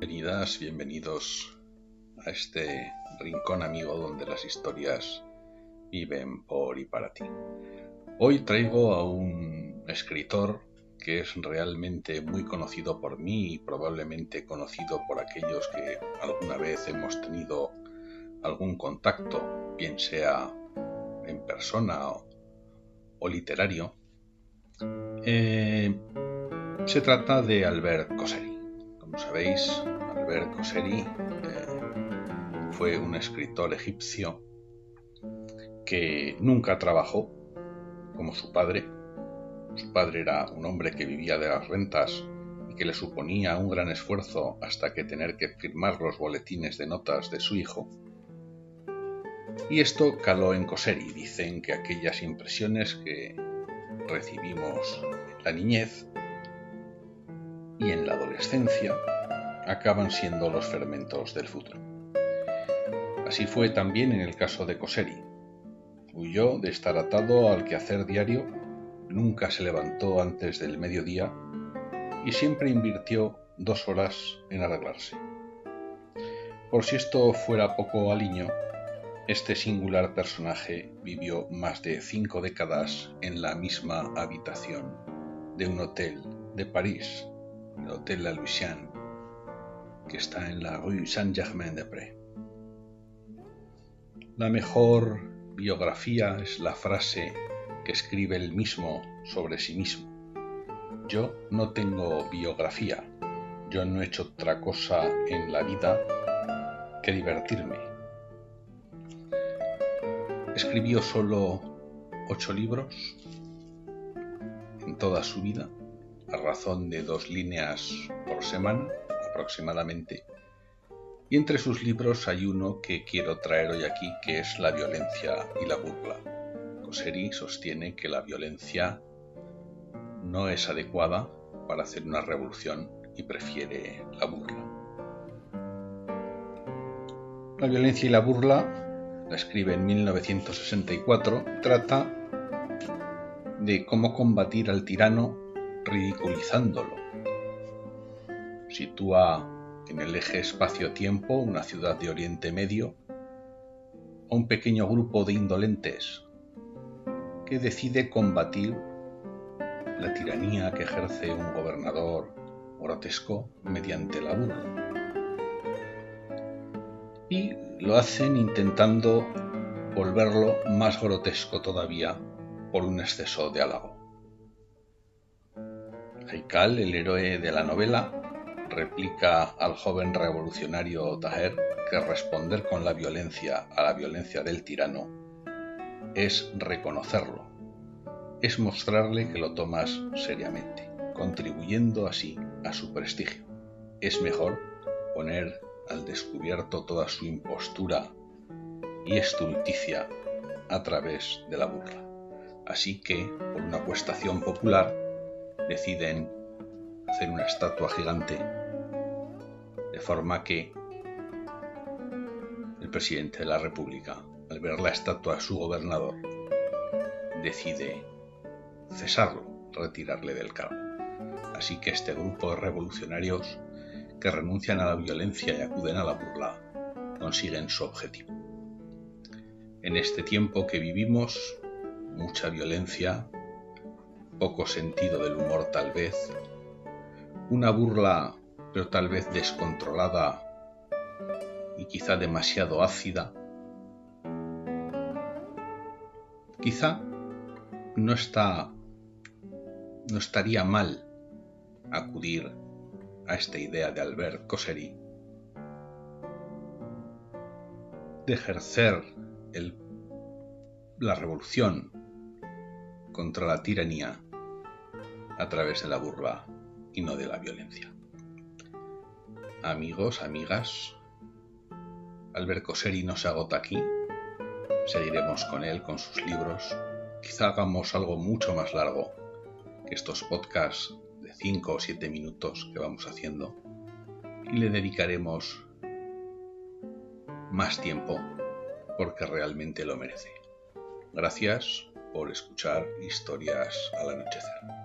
Bienvenidas, bienvenidos a este rincón amigo donde las historias viven por y para ti. Hoy traigo a un escritor que es realmente muy conocido por mí y probablemente conocido por aquellos que alguna vez hemos tenido algún contacto, bien sea en persona o, literario. Eh, se trata de Albert Cosseri. Como sabéis, Albert Cosseri eh, fue un escritor egipcio que nunca trabajó como su padre. Su padre era un hombre que vivía de las rentas y que le suponía un gran esfuerzo hasta que tener que firmar los boletines de notas de su hijo. Y esto caló en Cosseri. Dicen que aquellas impresiones que recibimos en la niñez y en la adolescencia acaban siendo los fermentos del futuro. Así fue también en el caso de Cosseri. Huyó de estar atado al quehacer diario, nunca se levantó antes del mediodía y siempre invirtió dos horas en arreglarse. Por si esto fuera poco aliño, este singular personaje vivió más de cinco décadas en la misma habitación de un hotel de París el Hotel La Louisiane, que está en la rue Saint-Germain-des-Prés. La mejor biografía es la frase que escribe él mismo sobre sí mismo. Yo no tengo biografía, yo no he hecho otra cosa en la vida que divertirme. Escribió solo ocho libros en toda su vida a razón de dos líneas por semana aproximadamente. Y entre sus libros hay uno que quiero traer hoy aquí, que es La violencia y la burla. Cosseri sostiene que la violencia no es adecuada para hacer una revolución y prefiere la burla. La violencia y la burla, la escribe en 1964, trata de cómo combatir al tirano ridiculizándolo. Sitúa en el eje espacio-tiempo una ciudad de Oriente Medio a un pequeño grupo de indolentes que decide combatir la tiranía que ejerce un gobernador grotesco mediante la burla. Y lo hacen intentando volverlo más grotesco todavía por un exceso de halago. Haikal, el héroe de la novela, replica al joven revolucionario Taher que responder con la violencia a la violencia del tirano es reconocerlo, es mostrarle que lo tomas seriamente, contribuyendo así a su prestigio. Es mejor poner al descubierto toda su impostura y estulticia a través de la burla. Así que, por una cuestación popular, deciden hacer una estatua gigante de forma que el presidente de la República, al ver la estatua de su gobernador, decide cesarlo, retirarle del cargo. Así que este grupo de revolucionarios que renuncian a la violencia y acuden a la burla consiguen su objetivo. En este tiempo que vivimos, mucha violencia, poco sentido del humor tal vez, una burla pero tal vez descontrolada y quizá demasiado ácida, quizá no está no estaría mal acudir a esta idea de Albert Cosseri de ejercer la revolución contra la tiranía a través de la burla y no de la violencia. Amigos, amigas, Albert Cosseri no se agota aquí. Seguiremos con él, con sus libros. Quizá hagamos algo mucho más largo que estos podcasts de 5 o 7 minutos que vamos haciendo. Y le dedicaremos más tiempo porque realmente lo merece. Gracias por escuchar historias al anochecer.